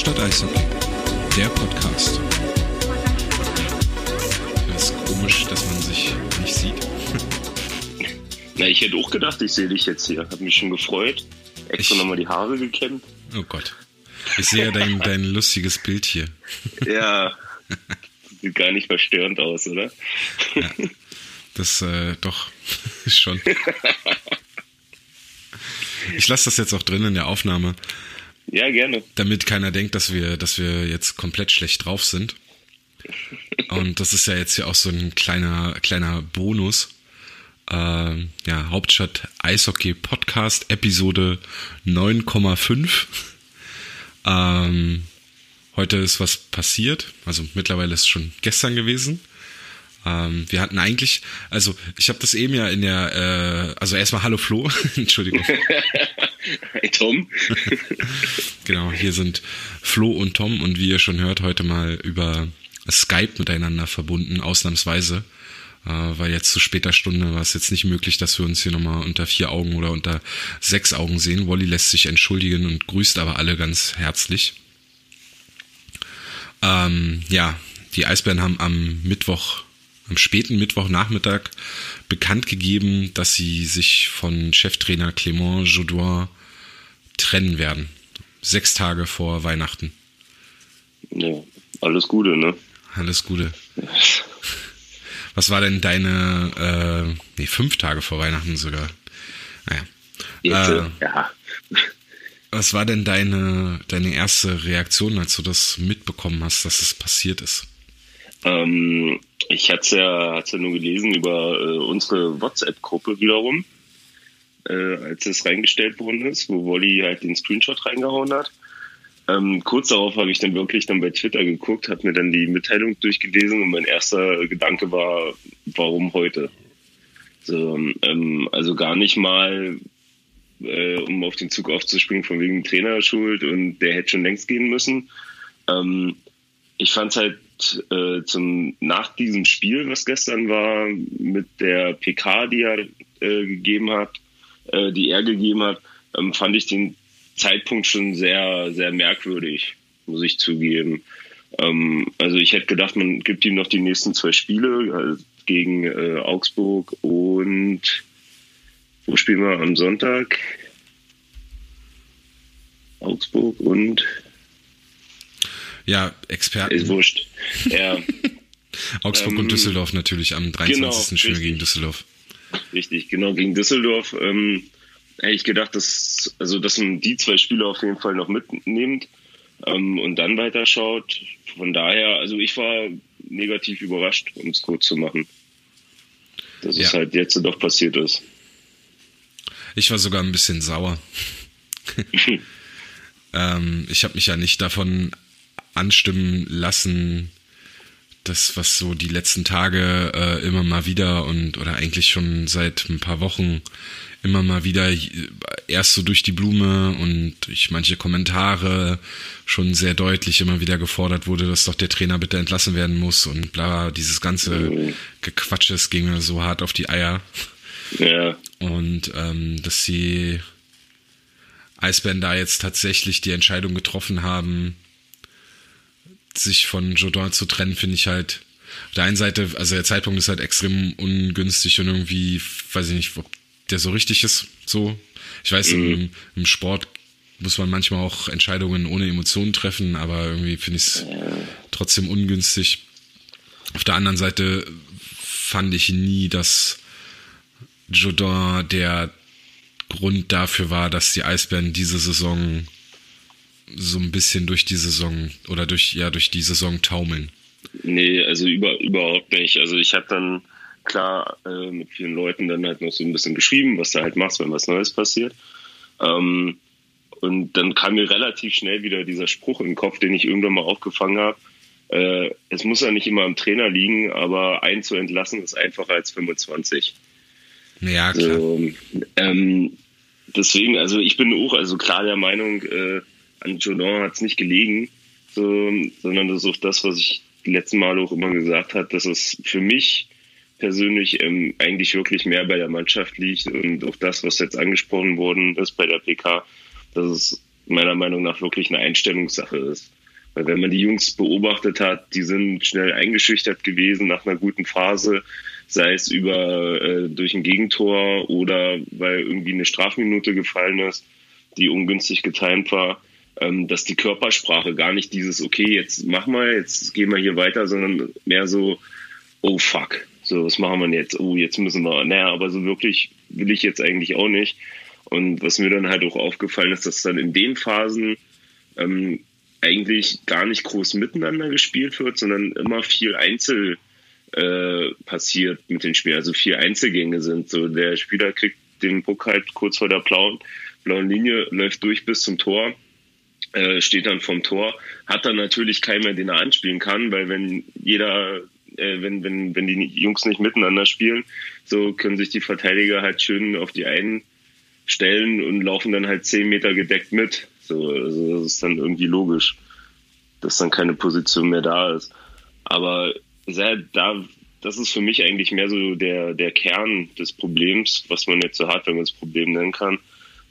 Stadt Eishockey, der Podcast. Das ist komisch, dass man sich nicht sieht. Na, ich hätte auch gedacht, ich sehe dich jetzt hier. Hab mich schon gefreut. Extra Ich- nochmal die Haare gekämmt. Oh Gott. Ich sehe ja dein, dein lustiges Bild hier. Ja. Sieht gar nicht verstörend aus, oder? Das, äh, doch, schon. Ich lasse das jetzt auch drin in der Aufnahme, Ja, gerne. damit keiner denkt, dass wir, dass wir jetzt komplett schlecht drauf sind. Und das ist ja jetzt ja auch so ein kleiner, kleiner Bonus. Ähm, ja, Hauptstadt Eishockey Podcast, Episode 9,5. Ähm, heute ist was passiert. Also mittlerweile ist es schon gestern gewesen. Ähm, wir hatten eigentlich, also ich habe das eben ja in der, äh, also erstmal Hallo Flo, Entschuldigung. Hey, Tom. Genau, hier sind Flo und Tom und wie ihr schon hört, heute mal über Skype miteinander verbunden, ausnahmsweise. Äh, weil jetzt zu später Stunde war es jetzt nicht möglich, dass wir uns hier nochmal unter vier Augen oder unter sechs Augen sehen. Wolli lässt sich entschuldigen und grüßt aber alle ganz herzlich. Ähm, ja, die Eisbären haben am Mittwoch, am späten Mittwochnachmittag bekannt gegeben, dass sie sich von Cheftrainer Clément Jodoin trennen werden. Sechs Tage vor Weihnachten. Ja, alles Gute, ne? Alles Gute. Was war denn deine, äh, nee, fünf Tage vor Weihnachten sogar. Naja. Jetzt, Äh, ja. was war denn deine, deine erste Reaktion, als du das mitbekommen hast, dass es passiert ist? Ähm, ich hatte ja, hat's ja nur gelesen über äh, unsere WhatsApp-Gruppe wiederum, äh, als es reingestellt worden ist, wo Wolli halt den Screenshot reingehauen hat. Ähm, kurz darauf habe ich dann wirklich dann bei Twitter geguckt, habe mir dann die Mitteilung durchgelesen und mein erster Gedanke war, warum heute? So, ähm, also gar nicht mal, äh, um auf den Zug aufzuspringen, von wegen Trainer schuld und der hätte schon längst gehen müssen. Ähm, ich fand es halt äh, zum nach diesem Spiel, was gestern war, mit der PK, die er äh, gegeben hat, äh, die er gegeben hat, ähm, fand ich den Zeitpunkt schon sehr, sehr merkwürdig, muss ich zugeben. Ähm, also ich hätte gedacht, man gibt ihm noch die nächsten zwei Spiele äh, gegen äh, Augsburg und wo spielen wir am Sonntag? Augsburg und Ja, Experten. ist wurscht. Ja. Augsburg ähm, und Düsseldorf natürlich am 23. genau, spielen wir gegen. Düsseldorf. Richtig, genau, gegen Düsseldorf. Ähm, hätte ich gedacht, dass, also, dass man die zwei Spiele auf jeden Fall noch mitnimmt ähm, und dann weiterschaut. Von daher, also ich war negativ überrascht, um es kurz zu machen. Dass es Ja. halt jetzt doch passiert ist. Ich war sogar ein bisschen sauer. ähm, ich habe mich ja nicht davon anstimmen lassen, das, was so die letzten Tage äh, immer mal wieder und oder eigentlich schon seit ein paar Wochen immer mal wieder äh, erst so durch die Blume und durch manche Kommentare schon sehr deutlich immer wieder gefordert wurde, dass doch der Trainer bitte entlassen werden muss und bla, dieses ganze Gequatsche, es ging mir so hart auf die Eier. Ja, Und ähm, dass die Eisbären da jetzt tatsächlich die Entscheidung getroffen haben, sich von Jodin zu trennen, finde ich halt auf der einen Seite, also der Zeitpunkt ist halt extrem ungünstig und irgendwie, weiß ich nicht, ob der so richtig ist, so. Ich weiß, im, im Sport muss man manchmal auch Entscheidungen ohne Emotionen treffen, aber irgendwie finde ich es trotzdem ungünstig. Auf der anderen Seite fand ich nie, dass Jodin der Grund dafür war, dass die Eisbären diese Saison so ein bisschen durch die Saison oder durch ja durch die Saison taumeln. nee, also über, überhaupt nicht. Also ich habe dann klar äh, mit vielen Leuten dann halt noch so ein bisschen geschrieben, was du halt machst, wenn was Neues passiert. Ähm, und dann kam mir relativ schnell wieder dieser Spruch in den Kopf, den ich irgendwann mal aufgefangen habe. Äh, es muss ja nicht immer am Trainer liegen, aber einen zu entlassen ist einfacher als 25. Ja, klar. So, ähm, deswegen, also ich bin auch also klar der Meinung, äh, an Jordan hat es nicht gelegen, so, sondern das ist auch das, was ich die letzten Male auch immer gesagt habe, dass es für mich persönlich ähm, eigentlich wirklich mehr bei der Mannschaft liegt und auch das, was jetzt angesprochen worden ist bei der PK, dass es meiner Meinung nach wirklich eine Einstellungssache ist. Weil wenn man die Jungs beobachtet hat, die sind schnell eingeschüchtert gewesen nach einer guten Phase, sei es über äh, durch ein Gegentor oder weil irgendwie eine Strafminute gefallen ist, die ungünstig getimt war, ähm, dass die Körpersprache gar nicht dieses okay, jetzt mach mal, jetzt gehen wir hier weiter, sondern mehr so oh fuck, so was machen wir jetzt? Oh, jetzt müssen wir. Naja, aber so wirklich will ich jetzt eigentlich auch nicht. Und was mir dann halt auch aufgefallen ist, dass dann in den Phasen ähm, eigentlich gar nicht groß miteinander gespielt wird, sondern immer viel Einzel äh, passiert mit den Spielern. Also vier Einzelgänge sind. So der Spieler kriegt den Puck halt kurz vor der blauen, blauen Linie, läuft durch bis zum Tor, äh, steht dann vom Tor, hat dann natürlich keinen mehr, den er anspielen kann, weil wenn jeder, äh, wenn, wenn, wenn die Jungs nicht miteinander spielen, so können sich die Verteidiger halt schön auf die einen stellen und laufen dann halt zehn Meter gedeckt mit. So, also das ist dann irgendwie logisch, dass dann keine Position mehr da ist. Aber sehr, da, das ist für mich eigentlich mehr so der, der Kern des Problems, was man jetzt so hat, wenn man es Problem nennen kann.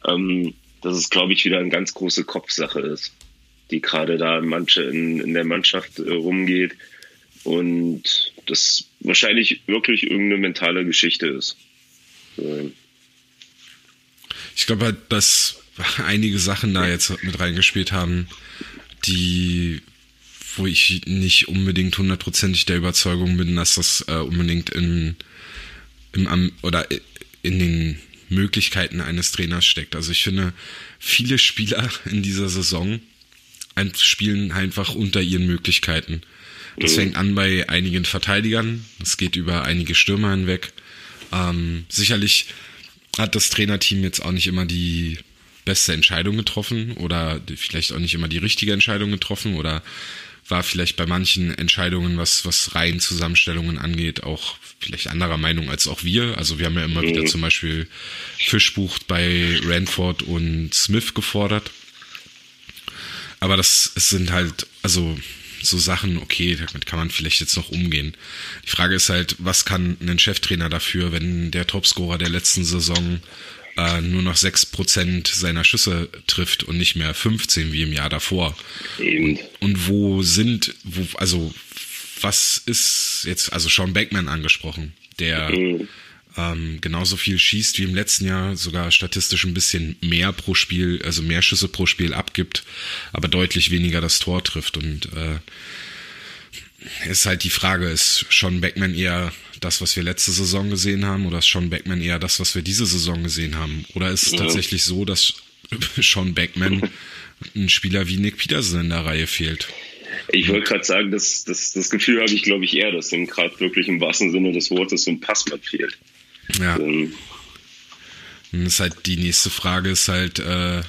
Ähm, dass es, glaube ich, wieder eine ganz große Kopfsache ist, die gerade da in, manche, in, der Mannschaft äh, rumgeht. Und das wahrscheinlich wirklich irgendeine mentale Geschichte ist. Ich glaube halt, dass einige Sachen da jetzt mit reingespielt haben, die, wo ich nicht unbedingt hundertprozentig der Überzeugung bin, dass das äh, unbedingt in, im, oder in den Möglichkeiten eines Trainers steckt. Also ich finde, viele Spieler in dieser Saison spielen einfach unter ihren Möglichkeiten. Das fängt an bei einigen Verteidigern, es geht über einige Stürmer hinweg. Ähm, sicherlich hat das Trainerteam jetzt auch nicht immer die beste Entscheidung getroffen oder vielleicht auch nicht immer die richtige Entscheidung getroffen oder war vielleicht bei manchen Entscheidungen, was, was Reihenzusammenstellungen angeht, auch vielleicht anderer Meinung als auch wir. Also wir haben ja immer mhm. wieder zum Beispiel Fischbucht bei Ranford und Smith gefordert. Aber das sind halt, also so Sachen, okay, damit kann man vielleicht jetzt noch umgehen. Die Frage ist halt, was kann ein Cheftrainer dafür, wenn der Topscorer der letzten Saison äh, nur noch 6% seiner Schüsse trifft und nicht mehr 15 wie im Jahr davor? Und, und wo sind, wo, also was ist jetzt, also Sean Beckman angesprochen, der mhm. ähm, genauso viel schießt wie im letzten Jahr, sogar statistisch ein bisschen mehr pro Spiel, also mehr Schüsse pro Spiel abgibt, aber deutlich weniger das Tor trifft. Und äh, ist halt die Frage, ist Sean Beckman eher das, was wir letzte Saison gesehen haben, oder ist Sean Beckman eher das, was wir diese Saison gesehen haben? Oder ist es ja. tatsächlich so, dass Sean Beckman ein Spieler wie Nick Peterson in der Reihe fehlt? Ich wollte gerade sagen, das, das, das Gefühl habe ich, glaube ich, eher, dass ihm gerade wirklich im wahrsten Sinne des Wortes so ein Passwort fehlt. Ja. Ähm. Und ist halt die nächste Frage ist halt, äh,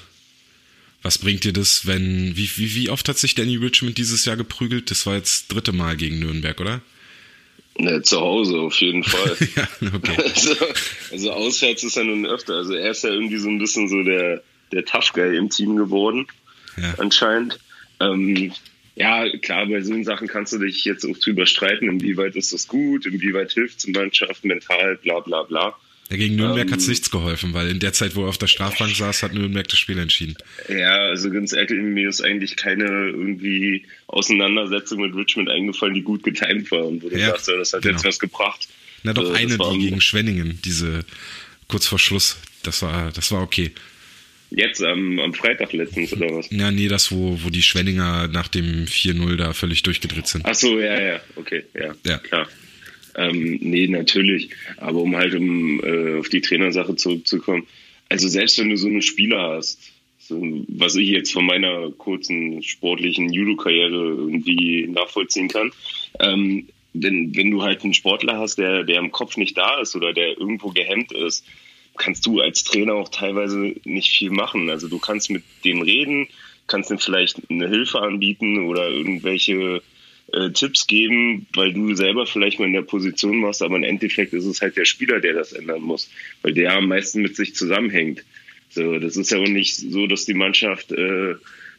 was bringt dir das, wenn, wie, wie, wie oft hat sich Danny Richmond dieses Jahr geprügelt? Das war jetzt das dritte Mal gegen Nürnberg, oder? Ne, zu Hause auf jeden Fall. ja, okay. also, also auswärts ist er nun öfter. Also er ist ja irgendwie so ein bisschen so der, der Tough Guy im Team geworden, ja. anscheinend. Ähm, ja, klar, bei so Sachen kannst du dich jetzt auch drüber streiten, inwieweit ist das gut, inwieweit hilft es Mannschaft mental, bla bla bla. Ja, gegen Nürnberg ähm, hat es nichts geholfen, weil in der Zeit, wo er auf der Strafbank saß, hat Nürnberg das Spiel entschieden. Ja, also ganz ehrlich, mir ist eigentlich keine irgendwie Auseinandersetzung mit Richmond eingefallen, die gut getimt war und wo du ja, sagst, das hat genau. jetzt was gebracht. Na doch, also, eine, die gegen Schwenningen, diese kurz vor Schluss, das war, das war okay. Jetzt am, am Freitag letztens oder was? Ja, nee, das, wo, wo die Schwenninger nach dem 4-0 da völlig durchgedreht sind. Ach so, ja, ja, okay, ja, ja. klar. Ähm, nee, natürlich. Aber um halt um äh, auf die Trainersache zurückzukommen, also selbst wenn du so eine Spieler hast, so, was ich jetzt von meiner kurzen sportlichen Judo-Karriere irgendwie nachvollziehen kann, ähm, denn wenn du halt einen Sportler hast, der, der im Kopf nicht da ist oder der irgendwo gehemmt ist, kannst du als Trainer auch teilweise nicht viel machen. Also du kannst mit dem reden, kannst ihm vielleicht eine Hilfe anbieten oder irgendwelche äh, Tipps geben, weil du selber vielleicht mal in der Position warst, aber im Endeffekt ist es halt der Spieler, der das ändern muss, weil der am meisten mit sich zusammenhängt. So, das ist ja auch nicht so, dass die Mannschaft äh,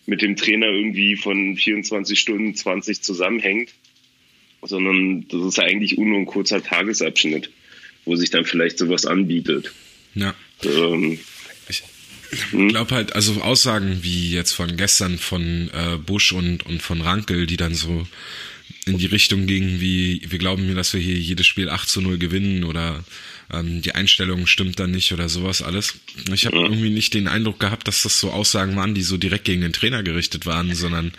mit dem Trainer irgendwie von 24 Stunden 20 zusammenhängt, sondern das ist ja eigentlich nur ein kurzer Tagesabschnitt, wo sich dann vielleicht sowas anbietet. Ja. Ähm, ich, Ich glaube halt, also Aussagen wie jetzt von gestern von äh, Busch und, und von Rankel, die dann so in die Richtung gingen, wie wir glauben mir, dass wir hier jedes Spiel 8 zu 0 gewinnen oder ähm, die Einstellung stimmt dann nicht oder sowas alles. Ich habe irgendwie nicht den Eindruck gehabt, dass das so Aussagen waren, die so direkt gegen den Trainer gerichtet waren, sondern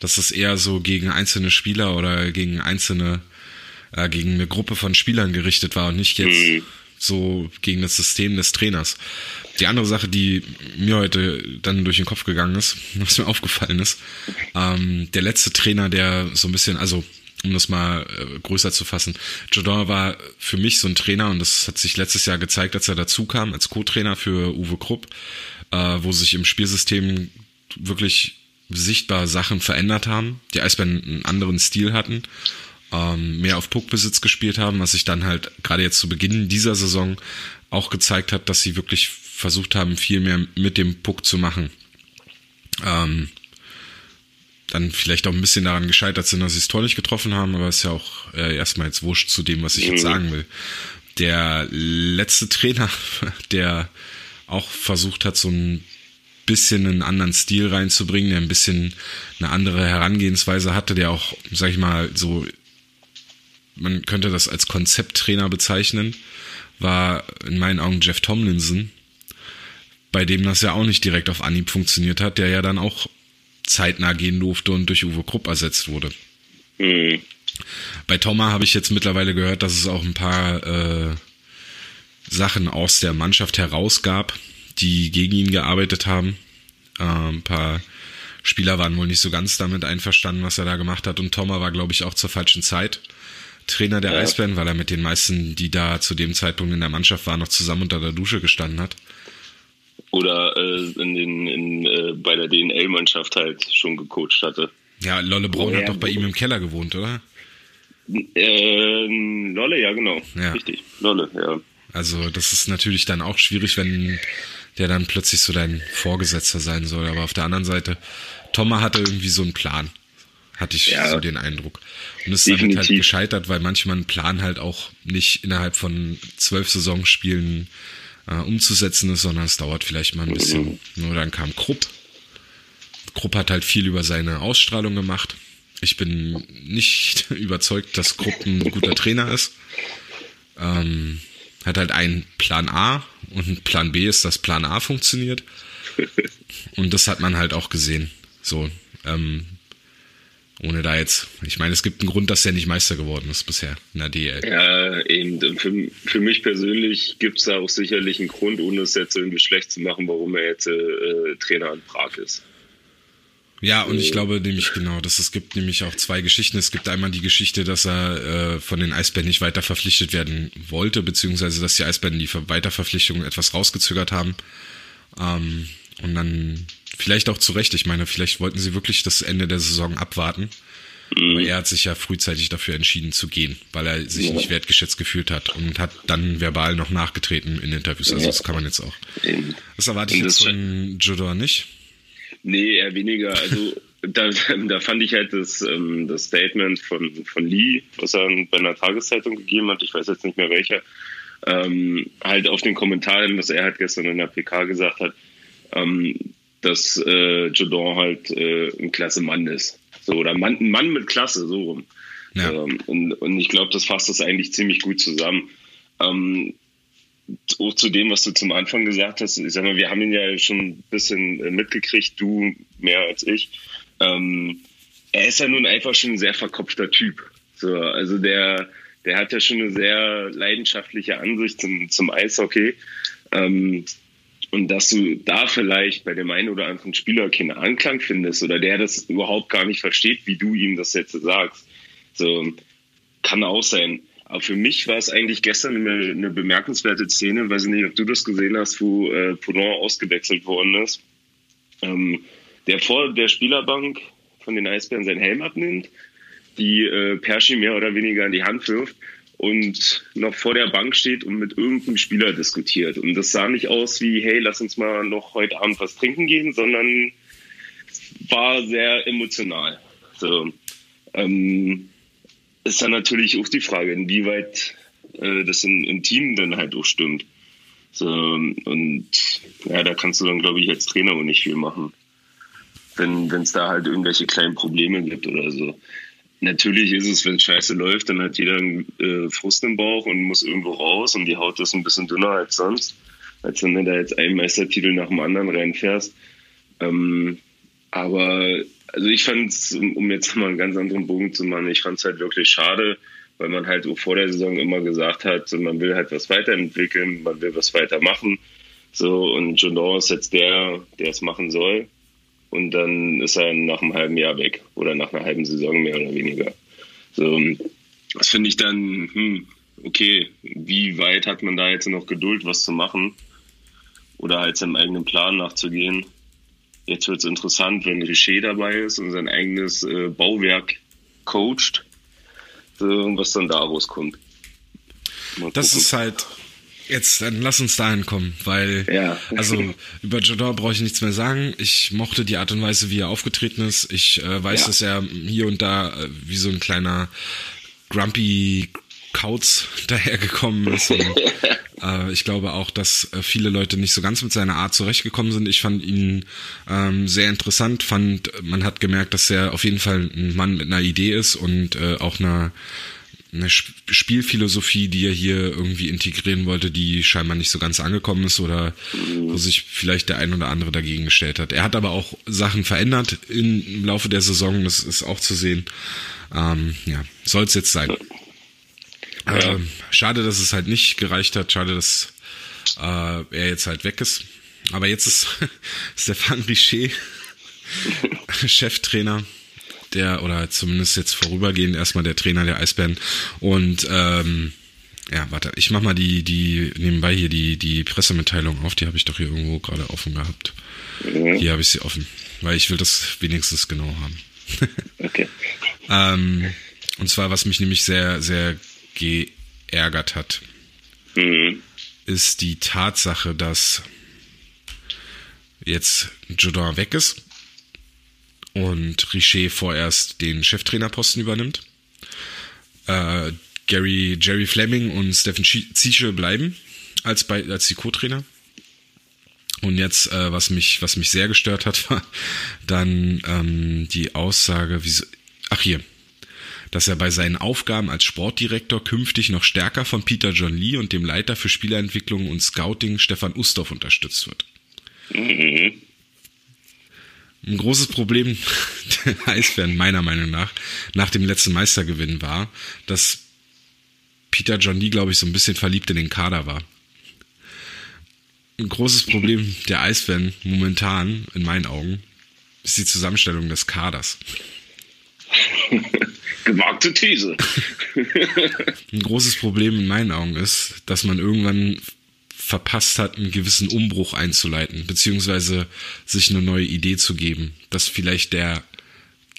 dass das eher so gegen einzelne Spieler oder gegen einzelne, äh, gegen eine Gruppe von Spielern gerichtet war und nicht jetzt mhm. So gegen das System des Trainers. Die andere Sache, die mir heute dann durch den Kopf gegangen ist, was mir aufgefallen ist, ähm, der letzte Trainer, der so ein bisschen, also um das mal äh, größer zu fassen. Jodor war für mich so ein Trainer und das hat sich letztes Jahr gezeigt, als er dazu kam, als Co-Trainer für Uwe Krupp, äh, wo sich im Spielsystem wirklich sichtbar Sachen verändert haben, die Eisbären einen anderen Stil hatten, ähm, mehr auf Puckbesitz gespielt haben, was sich dann halt gerade jetzt zu Beginn dieser Saison auch gezeigt hat, dass sie wirklich versucht haben, viel mehr mit dem Puck zu machen. Ähm, dann vielleicht auch ein bisschen daran gescheitert sind, dass sie es toll nicht getroffen haben, aber ist ja auch äh, erstmal jetzt wurscht zu dem, was ich jetzt mhm. sagen will. Der letzte Trainer, der auch versucht hat, so ein bisschen einen anderen Stil reinzubringen, der ein bisschen eine andere Herangehensweise hatte, der auch, sag ich mal, so, man könnte das als Konzepttrainer bezeichnen, war in meinen Augen Jeff Tomlinson, bei dem das ja auch nicht direkt auf Anhieb funktioniert hat, der ja dann auch zeitnah gehen durfte und durch Uwe Krupp ersetzt wurde. Mhm. Bei Thomas habe ich jetzt mittlerweile gehört, dass es auch ein paar äh, Sachen aus der Mannschaft herausgab, die gegen ihn gearbeitet haben. Äh, ein paar Spieler waren wohl nicht so ganz damit einverstanden, was er da gemacht hat. Und Thomas war, glaube ich, auch zur falschen Zeit Trainer der ja. Eisbären, weil er mit den meisten, die da zu dem Zeitpunkt in der Mannschaft waren, noch zusammen unter der Dusche gestanden hat oder äh, in den, in, äh, bei der DNL-Mannschaft halt schon gecoacht hatte. Ja, Lolle Braun oh, hat doch bei ihm im Keller gewohnt, oder? Äh, Lolle, ja, genau. Ja. Richtig, Lolle, ja. Also das ist natürlich dann auch schwierig, wenn der dann plötzlich so dein Vorgesetzter sein soll. Aber auf der anderen Seite, Thomas hatte irgendwie so einen Plan. Hatte ich ja, so den Eindruck. Und es ist halt gescheitert, weil manchmal ein Plan halt auch nicht innerhalb von zwölf Saisonspielen äh, umzusetzen ist, sondern es dauert vielleicht mal ein bisschen. Nur dann kam Krupp. Krupp hat halt viel über seine Ausstrahlung gemacht. Ich bin nicht überzeugt, dass Krupp ein guter Trainer ist. Ähm, hat halt einen Plan A und Plan B ist, dass Plan A funktioniert. Und das hat man halt auch gesehen. So, ähm, ohne da jetzt, ich meine, es gibt einen Grund, dass er nicht Meister geworden ist bisher in der DL. Ja, eben. Für, für mich persönlich gibt es da auch sicherlich einen Grund, ohne es jetzt irgendwie schlecht zu machen, warum er jetzt äh, Trainer in Prag ist. Ja, und ich glaube nämlich genau, dass es gibt nämlich auch zwei Geschichten. Es gibt einmal die Geschichte, dass er äh, von den Eisbären nicht weiter verpflichtet werden wollte, beziehungsweise dass die Eisbären die Weiterverpflichtung etwas rausgezögert haben. Ähm, und dann Vielleicht auch zu Recht. Ich meine, vielleicht wollten sie wirklich das Ende der Saison abwarten. Mhm. Aber er hat sich ja frühzeitig dafür entschieden zu gehen, weil er sich ja. nicht wertgeschätzt gefühlt hat und hat dann verbal noch nachgetreten in Interviews. Also das kann man jetzt auch. Das erwarte ich jetzt von Jodor nicht. Nee, eher weniger. Also da, da fand ich halt das, ähm, das Statement von, von Lee, was er bei einer Tageszeitung gegeben hat, ich weiß jetzt nicht mehr welcher, ähm, halt auf den Kommentaren, was er halt gestern in der PK gesagt hat, ähm, dass äh, Jodon halt äh, ein klasse Mann ist. So, oder Mann, ein Mann mit Klasse, so rum. Ja. Ähm, und, und ich glaube, das fasst das eigentlich ziemlich gut zusammen. Ähm, auch zu dem, was du zum Anfang gesagt hast, ich sag mal, wir haben ihn ja schon ein bisschen äh, mitgekriegt, du mehr als ich. Ähm, er ist ja nun einfach schon ein sehr verkopfter Typ. So, also der, der hat ja schon eine sehr leidenschaftliche Ansicht zum, zum Eishockey. Ähm, und dass du da vielleicht bei dem einen oder anderen Spieler keinen Anklang findest oder der das überhaupt gar nicht versteht, wie du ihm das jetzt sagst. So, kann auch sein. Aber für mich war es eigentlich gestern eine, eine bemerkenswerte Szene, weiß ich nicht, ob du das gesehen hast, wo äh, Poulon ausgewechselt worden ist. Ähm, der vor der Spielerbank von den Eisbären seinen Helm abnimmt, die äh, Perschi mehr oder weniger in die Hand wirft und noch vor der Bank steht und mit irgendeinem Spieler diskutiert. Und das sah nicht aus wie, hey, lass uns mal noch heute Abend was trinken gehen, sondern war sehr emotional. So, ähm, ist dann natürlich auch die Frage, inwieweit äh, das in, im Team dann halt auch stimmt. So, und ja, da kannst du dann, glaube ich, als Trainer auch nicht viel machen. Wenn es da halt irgendwelche kleinen Probleme gibt oder so. Natürlich ist es, wenn scheiße läuft, dann hat jeder einen äh, Frust im Bauch und muss irgendwo raus und die Haut ist ein bisschen dünner als sonst, als wenn du da jetzt einen Meistertitel nach dem anderen reinfährst. Ähm, aber also ich fand es, um jetzt mal einen ganz anderen Bogen zu machen, ich fand es halt wirklich schade, weil man halt vor der Saison immer gesagt hat, man will halt was weiterentwickeln, man will was weitermachen. So, und Jondon ist jetzt der, der es machen soll. Und dann ist er nach einem halben Jahr weg oder nach einer halben Saison mehr oder weniger. So, das finde ich dann, hm, okay, wie weit hat man da jetzt noch Geduld, was zu machen? Oder halt seinem eigenen Plan nachzugehen? Jetzt wird es interessant, wenn Richer dabei ist und sein eigenes äh, Bauwerk coacht, äh, was dann daraus kommt. das ist halt, Jetzt, dann lass uns dahin kommen, weil, ja. also über Jador brauche ich nichts mehr sagen. Ich mochte die Art und Weise, wie er aufgetreten ist. Ich äh, weiß, ja. dass er hier und da äh, wie so ein kleiner Grumpy Kauz dahergekommen ist. Und, äh, ich glaube auch, dass äh, viele Leute nicht so ganz mit seiner Art zurechtgekommen sind. Ich fand ihn ähm, sehr interessant, fand, man hat gemerkt, dass er auf jeden Fall ein Mann mit einer Idee ist und äh, auch einer eine Spielphilosophie, die er hier irgendwie integrieren wollte, die scheinbar nicht so ganz angekommen ist oder wo sich vielleicht der ein oder andere dagegen gestellt hat. Er hat aber auch Sachen verändert im Laufe der Saison, das ist auch zu sehen. Ähm, ja, soll es jetzt sein. Ähm, schade, dass es halt nicht gereicht hat. Schade, dass äh, er jetzt halt weg ist. Aber jetzt ist Stefan Richer Cheftrainer der, oder zumindest jetzt vorübergehend erstmal der Trainer der Eisbären. Und ähm, ja, warte, ich mach mal die, die, nebenbei hier die, die Pressemitteilung auf, die habe ich doch hier irgendwo gerade offen gehabt. Mhm. Hier habe ich sie offen, weil ich will das wenigstens genau haben. okay. ähm, und zwar, was mich nämlich sehr, sehr geärgert hat, mhm. ist die Tatsache, dass jetzt Jodin weg ist und Richer vorerst den Cheftrainerposten übernimmt. Äh, Gary, Jerry Fleming und Stephen Ziesche bleiben als, bei, als die Co-Trainer. Und jetzt, äh, was mich, was mich sehr gestört hat, war dann ähm, die Aussage, wie, ach hier, dass er bei seinen Aufgaben als Sportdirektor künftig noch stärker von Peter John Lee und dem Leiter für Spielerentwicklung und Scouting Stefan Ustorf unterstützt wird. Mhm. Ein großes Problem der Eisbären meiner Meinung nach nach dem letzten Meistergewinn war, dass Peter John Lee, glaube ich, so ein bisschen verliebt in den Kader war. Ein großes Problem der Eisbären momentan, in meinen Augen, ist die Zusammenstellung des Kaders. Gewagte These. Ein großes Problem in meinen Augen ist, dass man irgendwann verpasst hat, einen gewissen Umbruch einzuleiten, beziehungsweise sich eine neue Idee zu geben, dass vielleicht der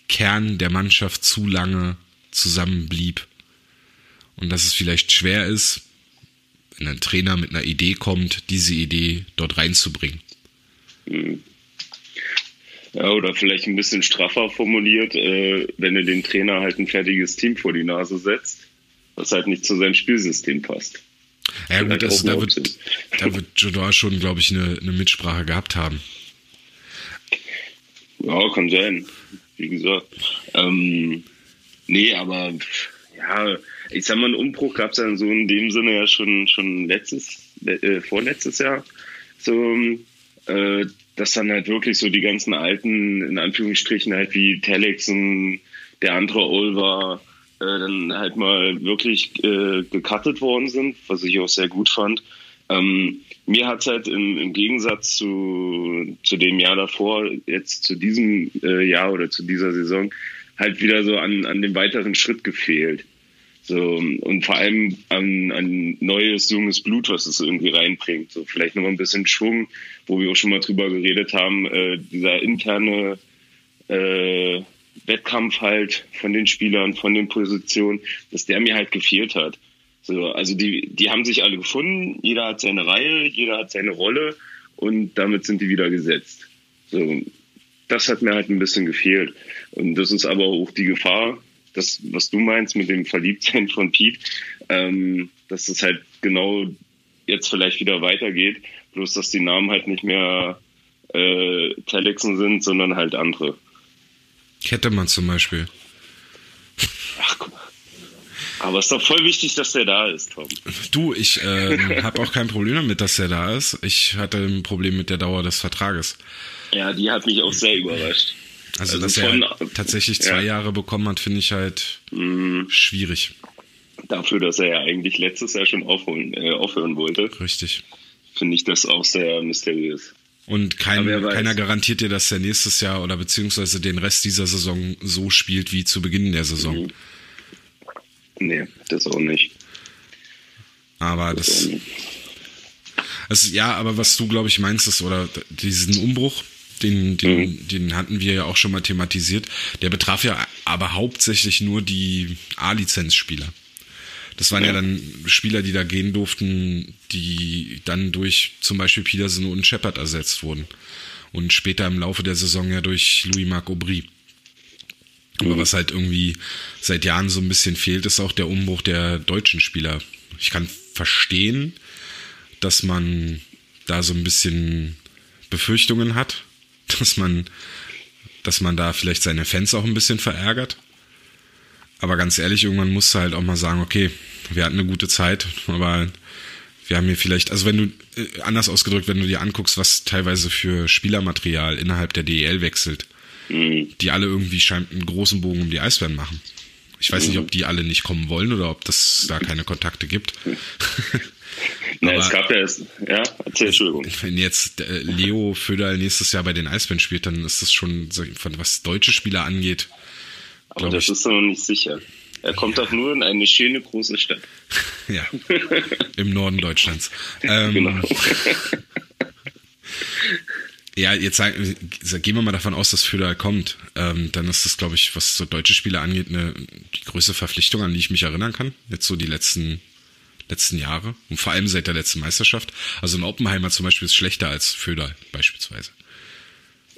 Kern der Mannschaft zu lange zusammenblieb und dass es vielleicht schwer ist, wenn ein Trainer mit einer Idee kommt, diese Idee dort reinzubringen. Hm. Ja, oder vielleicht ein bisschen straffer formuliert, äh, wenn du dem Trainer halt ein fertiges Team vor die Nase setzt, was halt nicht zu seinem Spielsystem passt. Ja gut, also, da, wird, da wird Jodor schon, glaube ich, eine, eine Mitsprache gehabt haben. Ja, kann sein. Wie gesagt. Ähm, nee, aber ja, ich sag mal, einen Umbruch gab es ja so in dem Sinne ja schon, schon letztes, äh, vorletztes Jahr. So, äh, dass dann halt wirklich so die ganzen alten, in Anführungsstrichen halt wie Telex und der andere Olver äh, dann halt mal wirklich äh, gecuttet worden sind, was ich auch sehr gut fand. Ähm, mir hat es halt im, im, Gegensatz zu, zu dem Jahr davor, jetzt zu diesem äh, Jahr oder zu dieser Saison, halt wieder so an, an dem weiteren Schritt gefehlt. So, und vor allem an, an neues, junges Blut, was es irgendwie reinbringt. So, vielleicht noch ein bisschen Schwung, wo wir auch schon mal drüber geredet haben, äh, dieser interne äh, Wettkampf halt von den Spielern, von den Positionen, dass der mir halt gefehlt hat. So, also die, die haben sich alle gefunden, jeder hat seine Reihe, jeder hat seine Rolle und damit sind die wieder gesetzt. So, das hat mir halt ein bisschen gefehlt. Und das ist aber auch die Gefahr, das, was du meinst mit dem Verliebtsein von Pete, ähm, dass es halt genau jetzt vielleicht wieder weitergeht, bloß dass die Namen halt nicht mehr äh, Telexen sind, sondern halt andere. Kettemann zum Beispiel. Ach, guck mal. Aber es ist doch voll wichtig, dass der da ist, Tom. Du, ich äh, habe auch kein Problem damit, dass er da ist. Ich hatte ein Problem mit der Dauer des Vertrages. Ja, die hat mich auch sehr überrascht. Also, Also dass von- er tatsächlich zwei ja. Jahre bekommen hat, finde ich halt Mhm. schwierig. Dafür, dass er ja eigentlich letztes Jahr schon aufholen, äh, aufhören wollte, Richtig. finde ich das auch sehr mysteriös. Und kein, keiner garantiert dir, dass er nächstes Jahr oder beziehungsweise den Rest dieser Saison so spielt wie zu Beginn der Saison. Mhm. Nee, das auch nicht. Aber Das das, nicht. also, ja, aber was du, glaube ich, meinst, ist, oder diesen Umbruch, den, den, Mhm. den hatten wir ja auch schon mal thematisiert, der betraf ja aber hauptsächlich nur die A-Lizenzspieler. Das waren ja. Ja. dann Spieler, die da gehen durften, die dann durch zum Beispiel Peterson und Shepard ersetzt wurden. Und später im Laufe der Saison ja durch Louis-Marc Aubry. Aber was halt irgendwie seit Jahren so ein bisschen fehlt, ist auch der Umbruch der deutschen Spieler. Ich kann verstehen, dass man da so ein bisschen Befürchtungen hat, dass man, dass man da vielleicht seine Fans auch ein bisschen verärgert. Aber ganz ehrlich, irgendwann musst du halt auch mal sagen, okay, wir hatten eine gute Zeit, aber wir haben hier vielleicht, also wenn du, äh, anders ausgedrückt, wenn du dir anguckst, was teilweise für Spielermaterial innerhalb der DEL wechselt, Mhm. die alle irgendwie scheint einen großen Bogen um die Eisbären machen. Ich weiß nicht, ob die alle nicht kommen wollen oder ob das da keine Kontakte gibt. Na, Aber- es gab ja erst, ja, erzähl, Entschuldigung. Wenn jetzt äh, Leo Föderl nächstes Jahr bei den Eisbären spielt, dann ist das schon, was deutsche Spieler angeht, Aber das ich. ist noch nicht sicher. Er kommt doch nur in eine schöne große Stadt. ja, im Norden Deutschlands. Ähm, Genau. Ja, jetzt gehen wir mal davon aus, dass Föderl kommt. Ähm, dann ist das, glaube ich, was so deutsche Spieler angeht, eine, die größte Verpflichtung, an die ich mich erinnern kann. Jetzt so die letzten, letzten Jahre. Und vor allem seit der letzten Meisterschaft. Also ein Oppenheimer zum Beispiel ist schlechter als Föderl beispielsweise.